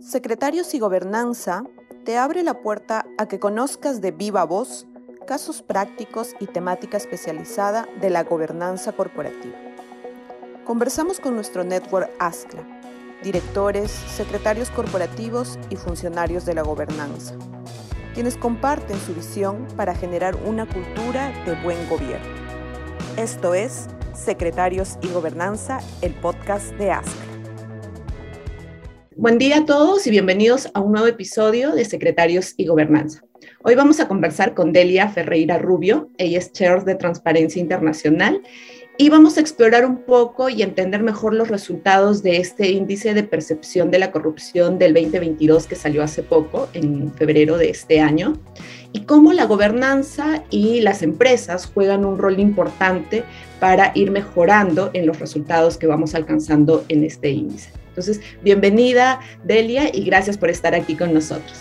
Secretarios y Gobernanza te abre la puerta a que conozcas de viva voz casos prácticos y temática especializada de la gobernanza corporativa. Conversamos con nuestro network ASCLA, directores, secretarios corporativos y funcionarios de la gobernanza, quienes comparten su visión para generar una cultura de buen gobierno. Esto es Secretarios y Gobernanza, el podcast de ASCLA. Buen día a todos y bienvenidos a un nuevo episodio de Secretarios y Gobernanza. Hoy vamos a conversar con Delia Ferreira Rubio, ella es Chair de Transparencia Internacional, y vamos a explorar un poco y entender mejor los resultados de este índice de percepción de la corrupción del 2022 que salió hace poco, en febrero de este año, y cómo la gobernanza y las empresas juegan un rol importante para ir mejorando en los resultados que vamos alcanzando en este índice. Entonces, bienvenida Delia y gracias por estar aquí con nosotros.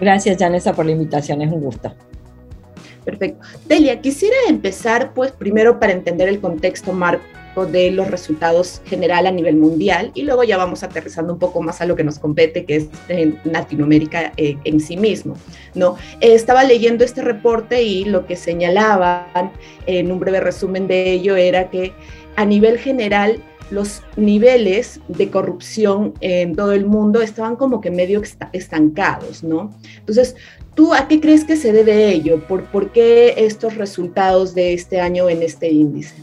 Gracias, Janessa, por la invitación, es un gusto. Perfecto. Delia, quisiera empezar, pues, primero para entender el contexto marco de los resultados general a nivel mundial y luego ya vamos aterrizando un poco más a lo que nos compete, que es en Latinoamérica eh, en sí mismo. ¿no? estaba leyendo este reporte y lo que señalaban en un breve resumen de ello era que a nivel general los niveles de corrupción en todo el mundo estaban como que medio estancados, ¿no? Entonces, ¿tú a qué crees que se debe ello? ¿Por, qué estos resultados de este año en este índice?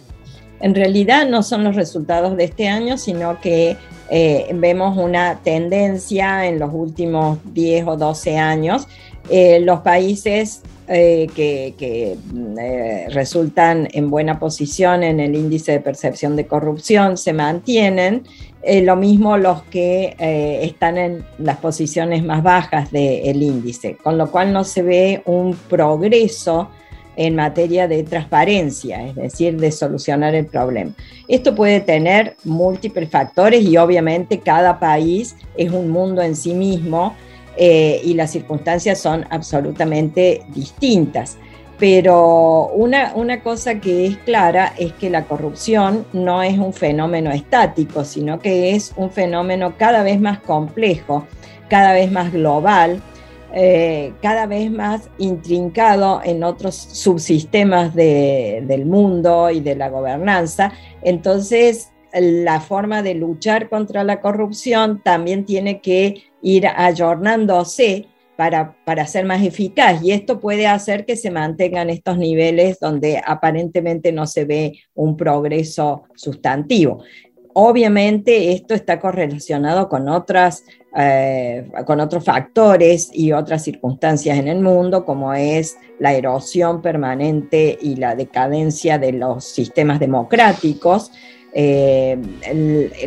En realidad no son los resultados de este año, sino que eh, vemos una tendencia en los últimos 10 o 12 años. Eh, los países eh, que, eh, resultan en buena posición en el índice de percepción de corrupción se mantienen, eh, lo mismo los que están en las posiciones más bajas del índice, con lo cual no se ve un progreso en materia de transparencia, es decir, de solucionar el problema. Esto puede tener múltiples factores y obviamente cada país es un mundo en sí mismo eh, y las circunstancias son absolutamente distintas. Pero una, una cosa que es clara es que la corrupción no es un fenómeno estático, sino que es un fenómeno cada vez más complejo, cada vez más global, eh, cada vez más intrincado en otros subsistemas del mundo y de la gobernanza. Entonces, la forma de luchar contra la corrupción también tiene que ir ayornándose para, para ser más eficaz y esto puede hacer que se mantengan estos niveles donde aparentemente no se ve un progreso sustantivo. Obviamente esto está correlacionado con, otras, eh, con otros factores y otras circunstancias en el mundo, como es la erosión permanente y la decadencia de los sistemas democráticos, eh,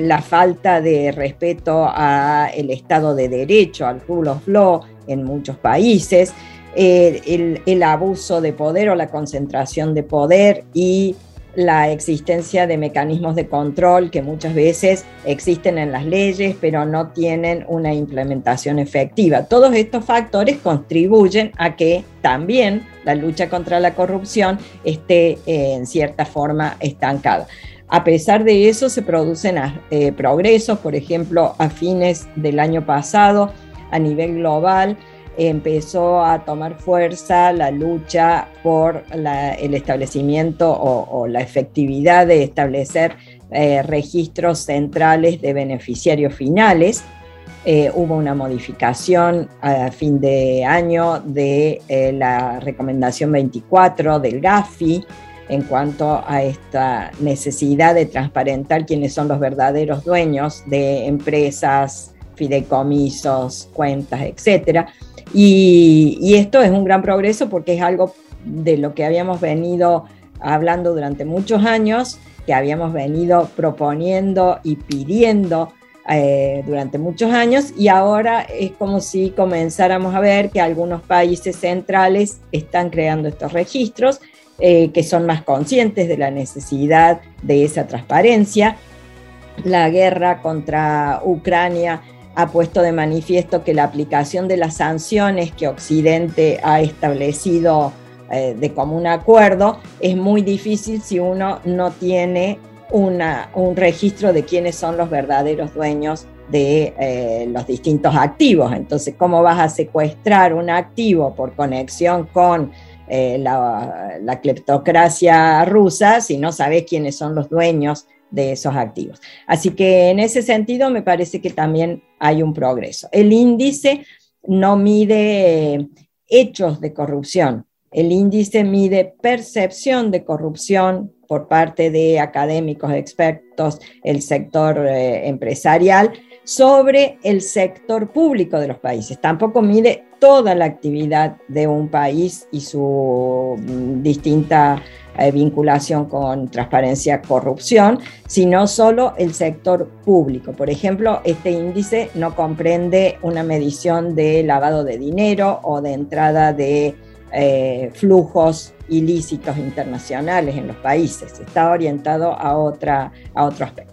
la falta de respeto al Estado de Derecho, al rule of law en muchos países, eh, el, abuso de poder o la concentración de poder y la existencia de mecanismos de control que muchas veces existen en las leyes pero no tienen una implementación efectiva. Todos estos factores contribuyen a que también la lucha contra la corrupción esté eh, en cierta forma estancada. A pesar de eso, se producen eh, progresos, por ejemplo, a fines del año pasado, a nivel global, empezó a tomar fuerza la lucha por el establecimiento o, la efectividad de establecer eh, registros centrales de beneficiarios finales. Eh, hubo una modificación a fin de año de la recomendación 24 del GAFI, en cuanto a esta necesidad de transparentar quiénes son los verdaderos dueños de empresas, fideicomisos, cuentas, etc. Y, esto es un gran progreso porque es algo de lo que habíamos venido hablando durante muchos años, que habíamos venido proponiendo y pidiendo eh, durante muchos años y ahora es como si comenzáramos a ver que algunos países centrales están creando estos registros eh, que son más conscientes de la necesidad de esa transparencia. La guerra contra Ucrania ha puesto de manifiesto que la aplicación de las sanciones que Occidente ha establecido eh, de común acuerdo es muy difícil si uno no tiene un registro de quiénes son los verdaderos dueños de eh, los distintos activos. Entonces, ¿cómo vas a secuestrar un activo por conexión con eh, la, la, cleptocracia rusa si no sabes quiénes son los dueños de esos activos? Así que en ese sentido me parece que también hay un progreso. El índice no mide hechos de corrupción, el índice mide percepción de corrupción por parte de académicos, expertos, el sector eh, empresarial, sobre el sector público de los países. Tampoco mide toda la actividad de un país y su mm, distinta eh, vinculación con transparencia, corrupción, sino solo el sector público. Por ejemplo, este índice no comprende una medición de lavado de dinero o de entrada de eh, flujos ilícitos internacionales en los países. Está orientado a, otra, a otro aspecto.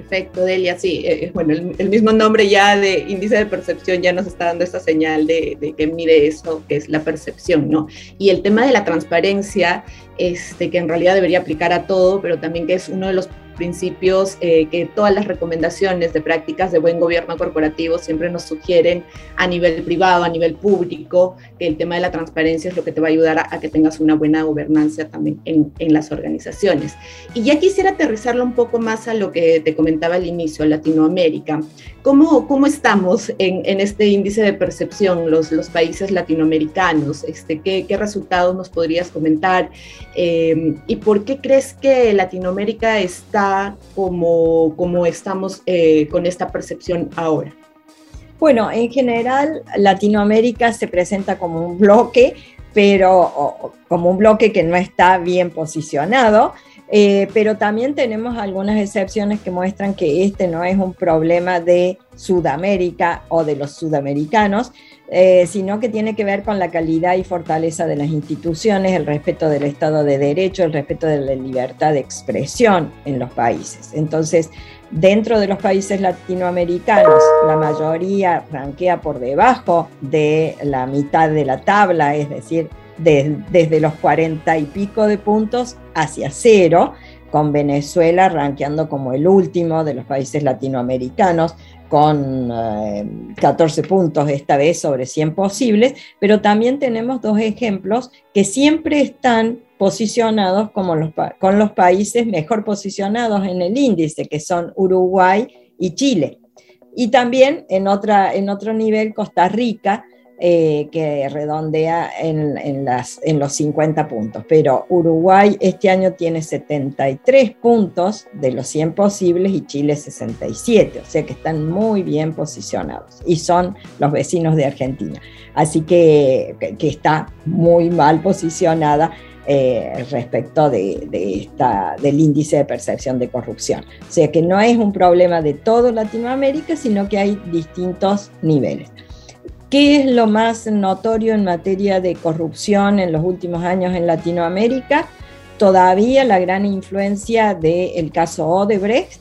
Perfecto, Delia, sí, eh, eh, bueno, el, mismo nombre ya de índice de percepción ya nos está dando esta señal de, de, que mide eso, que es la percepción, ¿no? Y el tema de la transparencia, este, que en realidad debería aplicar a todo, pero también que es uno de los principios eh, que todas las recomendaciones de prácticas de buen gobierno corporativo siempre nos sugieren a nivel privado, a nivel público, que el tema de la transparencia es lo que te va a ayudar a, que tengas una buena gobernanza también en, en, las organizaciones. Y ya quisiera aterrizarlo un poco más a lo que te comentaba al inicio, Latinoamérica. ¿Cómo, cómo estamos en, en este índice de percepción los, los países latinoamericanos? Este, ¿qué, ¿Qué resultados nos podrías comentar? Eh, ¿Y por qué crees que Latinoamérica está como, como estamos eh, con esta percepción ahora? Bueno, en general Latinoamérica se presenta como un bloque, pero como un bloque que no está bien posicionado. Eh, pero también tenemos algunas excepciones que muestran que este no es un problema de Sudamérica o de los sudamericanos, eh, sino que tiene que ver con la calidad y fortaleza de las instituciones, el respeto del Estado de Derecho, el respeto de la libertad de expresión en los países. Entonces, dentro de los países latinoamericanos, la mayoría ranquea por debajo de la mitad de la tabla, es decir, desde los cuarenta y pico de puntos hacia cero, con Venezuela ranqueando como el último de los países latinoamericanos, con 14 eh, puntos esta vez sobre 100 posibles, pero también tenemos dos ejemplos que siempre están posicionados como los, con los países mejor posicionados en el índice, que son Uruguay y Chile. Y también en, otra, en otro nivel Costa Rica, eh, que redondea en, las, en los 50 puntos. Pero Uruguay este año tiene 73 puntos de los 100 posibles y Chile 67, o sea que están muy bien posicionados y son los vecinos de Argentina. Así que, que está muy mal posicionada eh, respecto de, esta, del índice de percepción de corrupción. O sea que no es un problema de todo Latinoamérica, sino que hay distintos niveles. ¿Qué es lo más notorio en materia de corrupción en los últimos años en Latinoamérica? Todavía la gran influencia del caso Odebrecht,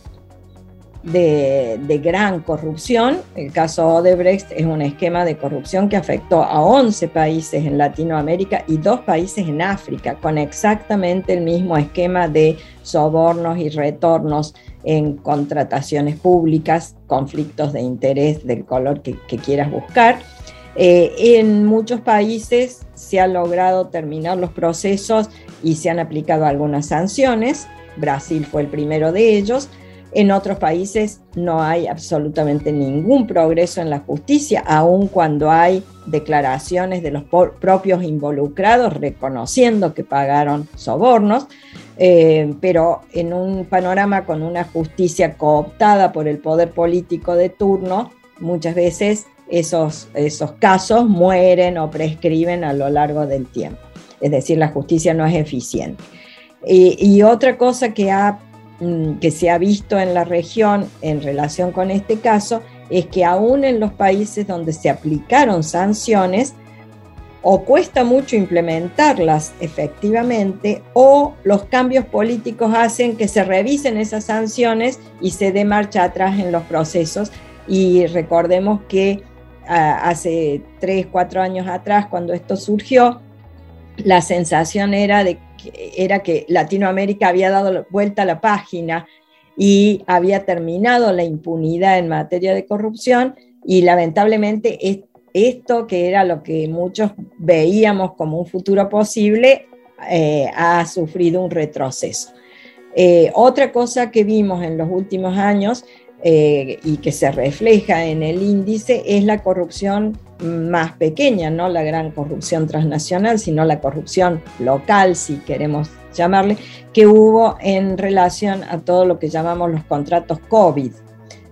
de, de, gran corrupción. El caso Odebrecht es un esquema de corrupción que afectó a 11 países en Latinoamérica y dos países en África, con exactamente el mismo esquema de sobornos y retornos en contrataciones públicas, conflictos de interés del color que, quieras buscar. Eh, en muchos países se han logrado terminar los procesos y se han aplicado algunas sanciones. Brasil fue el primero de ellos. En otros países no hay absolutamente ningún progreso en la justicia, aun cuando hay declaraciones de los propios involucrados reconociendo que pagaron sobornos. Eh, pero en un panorama con una justicia cooptada por el poder político de turno, muchas veces esos, esos casos mueren o prescriben a lo largo del tiempo. Es decir, la justicia no es eficiente. Y, otra cosa que, ha, mm, que se ha visto en la región en relación con este caso es que aún en los países donde se aplicaron sanciones, o cuesta mucho implementarlas efectivamente o los cambios políticos hacen que se revisen esas sanciones y se dé marcha atrás en los procesos. Y recordemos que hace tres, cuatro años atrás, cuando esto surgió, la sensación era de era que Latinoamérica había dado vuelta a la página y había terminado la impunidad en materia de corrupción y lamentablemente esto que era lo que muchos veíamos como un futuro posible eh, ha sufrido un retroceso. Eh, otra cosa que vimos en los últimos años eh, y que se refleja en el índice es la corrupción más pequeña, no la gran corrupción transnacional, sino la corrupción local, si queremos llamarle, que hubo en relación a todo lo que llamamos los contratos COVID,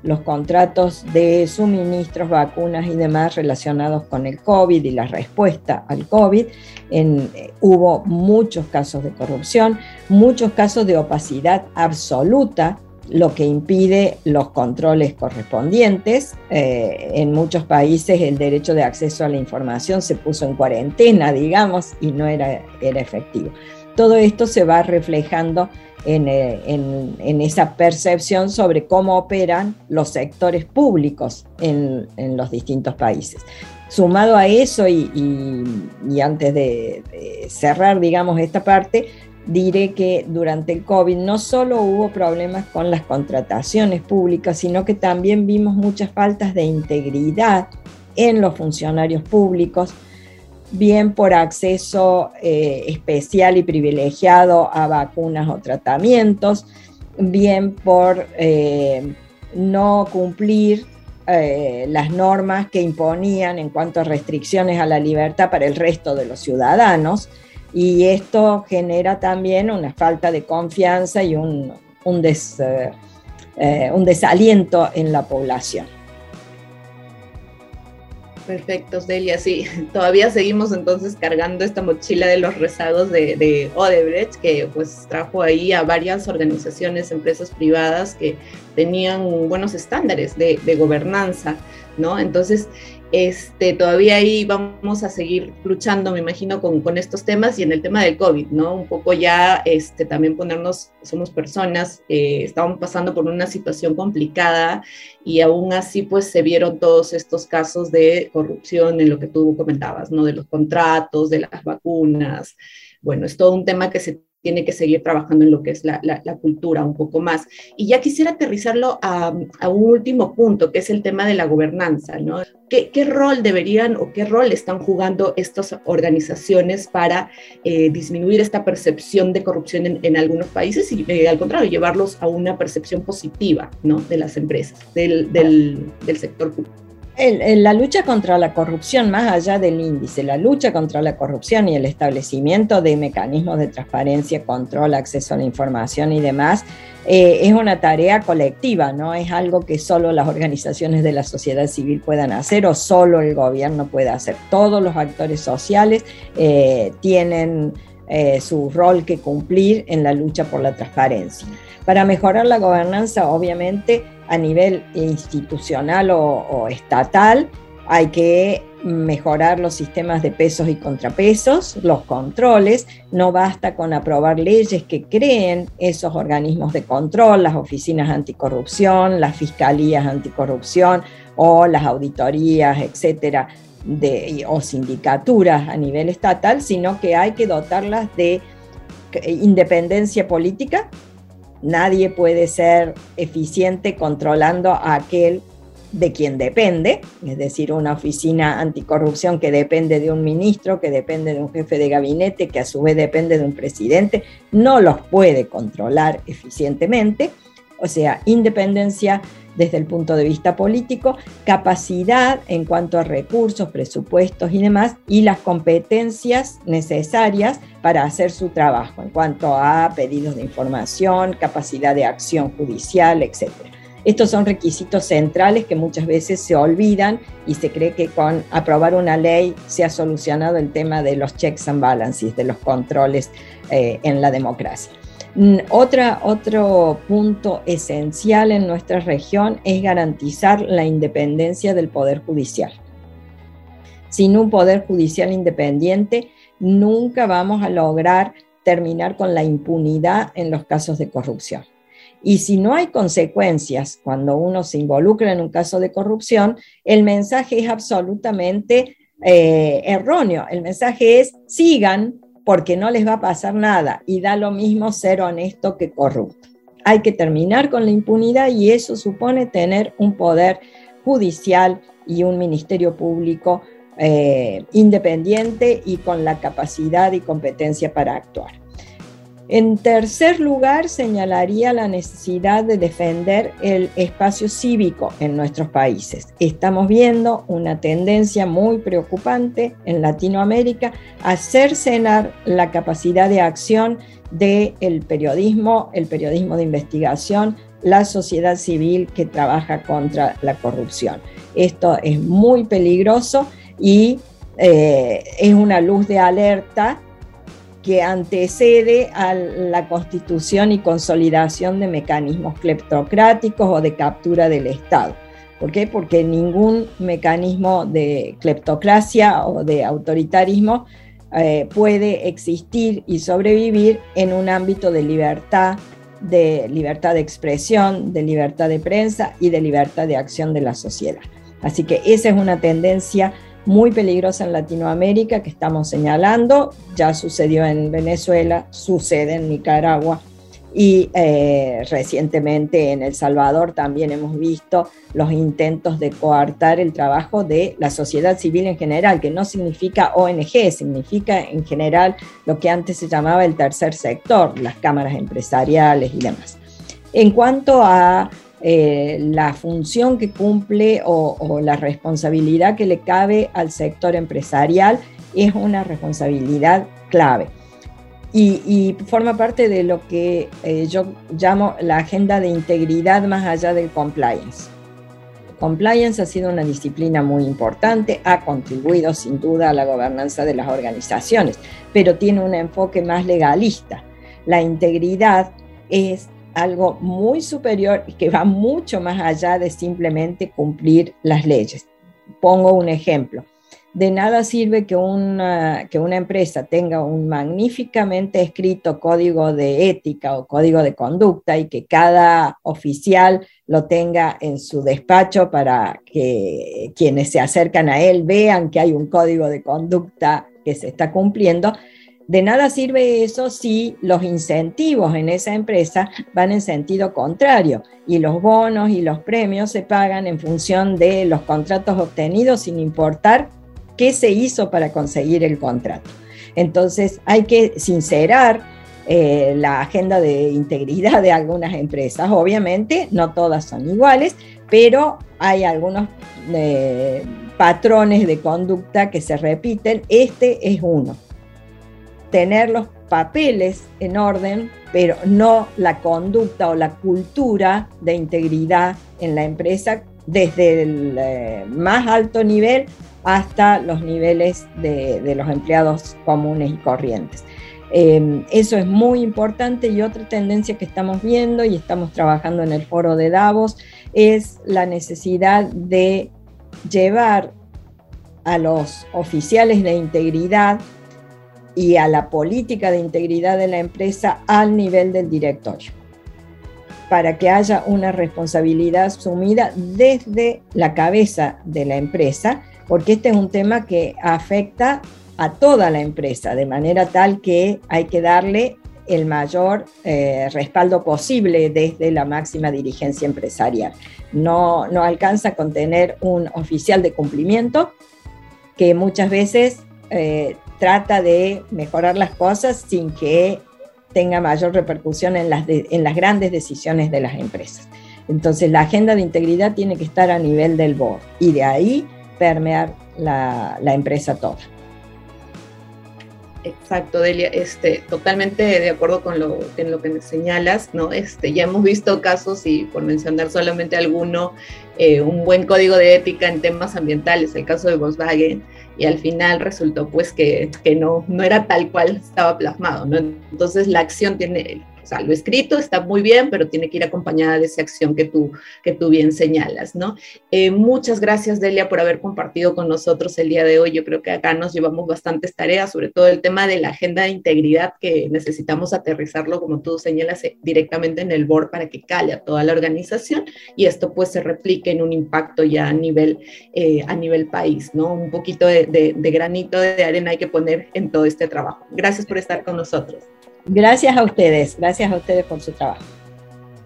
los contratos de suministros, vacunas y demás relacionados con el COVID y la respuesta al COVID. Eh, hubo muchos casos de corrupción, muchos casos de opacidad absoluta lo que impide los controles correspondientes. Eh, en muchos países el derecho de acceso a la información se puso en cuarentena, digamos, y no era, era efectivo. Todo esto se va reflejando en, eh, esa percepción sobre cómo operan los sectores públicos en, los distintos países. Sumado a eso, y, antes de cerrar, digamos, esta parte, diré que durante el COVID no solo hubo problemas con las contrataciones públicas, sino que también vimos muchas faltas de integridad en los funcionarios públicos, bien por acceso eh, especial y privilegiado a vacunas o tratamientos, bien por eh, no cumplir eh, las normas que imponían en cuanto a restricciones a la libertad para el resto de los ciudadanos y esto genera también una falta de confianza y un, un, eh, eh, un desaliento en la población. Perfecto, Delia. Sí, todavía seguimos entonces cargando esta mochila de los rezagos de, de, Odebrecht, que pues trajo ahí a varias organizaciones, empresas privadas que tenían buenos estándares de, de gobernanza, ¿no? Entonces, este, todavía ahí vamos a seguir luchando, me imagino, con, estos temas y en el tema del COVID, ¿no? Un poco ya este, también ponernos, somos personas, eh, estamos pasando por una situación complicada y aún así pues se vieron todos estos casos de corrupción en lo que tú comentabas, ¿no? De los contratos, de las vacunas. Bueno, es todo un tema que se tiene que seguir trabajando en lo que es la, cultura un poco más. Y ya quisiera aterrizarlo a, un último punto, que es el tema de la gobernanza, ¿no? ¿Qué, rol deberían o qué rol están jugando estas organizaciones para eh, disminuir esta percepción de corrupción en, algunos países y, eh, al contrario, llevarlos a una percepción positiva, ¿no? De las empresas, del, del, del sector público la lucha contra la corrupción, más allá del índice, la lucha contra la corrupción y el establecimiento de mecanismos de transparencia, control, acceso a la información y demás, eh, es una tarea colectiva, no es algo que solo las organizaciones de la sociedad civil puedan hacer o solo el gobierno pueda hacer. Todos los actores sociales eh, tienen eh, su rol que cumplir en la lucha por la transparencia. Para mejorar la gobernanza, obviamente, a nivel institucional o, estatal, hay que mejorar los sistemas de pesos y contrapesos, los controles. No basta con aprobar leyes que creen esos organismos de control, las oficinas anticorrupción, las fiscalías anticorrupción o las auditorías, etcétera, de, o sindicaturas a nivel estatal, sino que hay que dotarlas de independencia política Nadie puede ser eficiente controlando a aquel de quien depende, es decir, una oficina anticorrupción que depende de un ministro, que depende de un jefe de gabinete, que a su vez depende de un presidente, no los puede controlar eficientemente. O sea, independencia desde el punto de vista político, capacidad en cuanto a recursos, presupuestos y demás, y las competencias necesarias para hacer su trabajo en cuanto a pedidos de información, capacidad de acción judicial, etc. Estos son requisitos centrales que muchas veces se olvidan y se cree que con aprobar una ley se ha solucionado el tema de los checks and balances, de los controles eh, en la democracia. Mm, otra, otro punto esencial en nuestra región es garantizar la independencia del Poder Judicial. Sin un Poder Judicial independiente, nunca vamos a lograr terminar con la impunidad en los casos de corrupción. Y si no hay consecuencias cuando uno se involucra en un caso de corrupción, el mensaje es absolutamente eh, erróneo. El mensaje es sigan porque no les va a pasar nada y da lo mismo ser honesto que corrupto. Hay que terminar con la impunidad y eso supone tener un poder judicial y un ministerio público eh, independiente y con la capacidad y competencia para actuar. En tercer lugar, señalaría la necesidad de defender el espacio cívico en nuestros países. Estamos viendo una tendencia muy preocupante en Latinoamérica a cercenar la capacidad de acción del periodismo, el periodismo de investigación, la sociedad civil que trabaja contra la corrupción. Esto es muy peligroso y eh, es una luz de alerta que antecede a la constitución y consolidación de mecanismos cleptocráticos o de captura del Estado. ¿Por qué? Porque ningún mecanismo de cleptocracia o de autoritarismo eh, puede existir y sobrevivir en un ámbito de libertad, de libertad de expresión, de libertad de prensa y de libertad de acción de la sociedad. Así que esa es una tendencia muy peligrosa en Latinoamérica que estamos señalando. Ya sucedió en Venezuela, sucede en Nicaragua y eh, recientemente en El Salvador también hemos visto los intentos de coartar el trabajo de la sociedad civil en general, que no significa ONG, significa en general lo que antes se llamaba el tercer sector, las cámaras empresariales y demás. En cuanto a eh, la función que cumple o, la responsabilidad que le cabe al sector empresarial es una responsabilidad clave. Y, forma parte de lo que eh, yo llamo la agenda de integridad más allá del compliance. Compliance ha sido una disciplina muy importante, ha contribuido sin duda a la gobernanza de las organizaciones, pero tiene un enfoque más legalista. La integridad es algo muy superior y que va mucho más allá de simplemente cumplir las leyes. Pongo un ejemplo. De nada sirve que una, que una empresa tenga un magníficamente escrito código de ética o código de conducta y que cada oficial lo tenga en su despacho para que quienes se acercan a él vean que hay un código de conducta que se está cumpliendo, de nada sirve eso si los incentivos en esa empresa van en sentido contrario y los bonos y los premios se pagan en función de los contratos obtenidos sin importar qué se hizo para conseguir el contrato. Entonces hay que sincerar eh, la agenda de integridad de algunas empresas. Obviamente no todas son iguales, pero hay algunos eh, patrones de conducta que se repiten. Este es uno tener los papeles en orden, pero no la conducta o la cultura de integridad en la empresa desde el eh, más alto nivel hasta los niveles de, los empleados comunes y corrientes. Em, eso es muy importante y otra tendencia que estamos viendo y estamos trabajando en el foro de Davos es la necesidad de llevar a los oficiales de integridad y a la política de integridad de la empresa al nivel del directorio, para que haya una responsabilidad asumida desde la cabeza de la empresa, porque este es un tema que afecta a toda la empresa, de manera tal que hay que darle el mayor eh, respaldo posible desde la máxima dirigencia empresarial. No, no alcanza con tener un oficial de cumplimiento que muchas veces eh, trata de mejorar las cosas sin que tenga mayor repercusión en las, en las grandes decisiones de las empresas. Entonces la agenda de integridad tiene que estar a nivel del board y de ahí permear la, la empresa toda. Exacto, Delia, este, totalmente de acuerdo con lo, en lo que señalas, ¿no? Este, ya hemos visto casos, y por mencionar solamente alguno, eh, un buen código de ética en temas ambientales, el caso de Volkswagen, y al final resultó pues que, que no, no era tal cual estaba plasmado, ¿no? Entonces la acción tiene, O sea, lo escrito está muy bien, pero tiene que ir acompañada de esa acción que tú, que tú bien señalas, ¿no? Eh, muchas gracias, Delia, por haber compartido con nosotros el día de hoy. Yo creo que acá nos llevamos bastantes tareas, sobre todo el tema de la agenda de integridad, que necesitamos aterrizarlo, como tú señalas, eh, directamente en el board para que cale a toda la organización y esto pues se replique en un impacto ya a nivel, eh, a nivel país, ¿no? Un poquito de, de granito de arena hay que poner en todo este trabajo. Gracias por estar con nosotros. Gracias a ustedes, gracias a ustedes por su trabajo.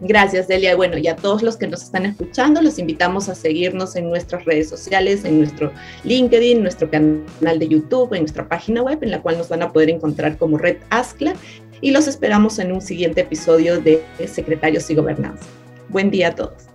Gracias, Delia. Bueno, y a todos los que nos están escuchando, los invitamos a seguirnos en nuestras redes sociales, en nuestro LinkedIn, nuestro canal de YouTube, en nuestra página web, en la cual nos van a poder encontrar como Red ASCLA. Y los esperamos en un siguiente episodio de Secretarios y Gobernanza. Buen día a todos.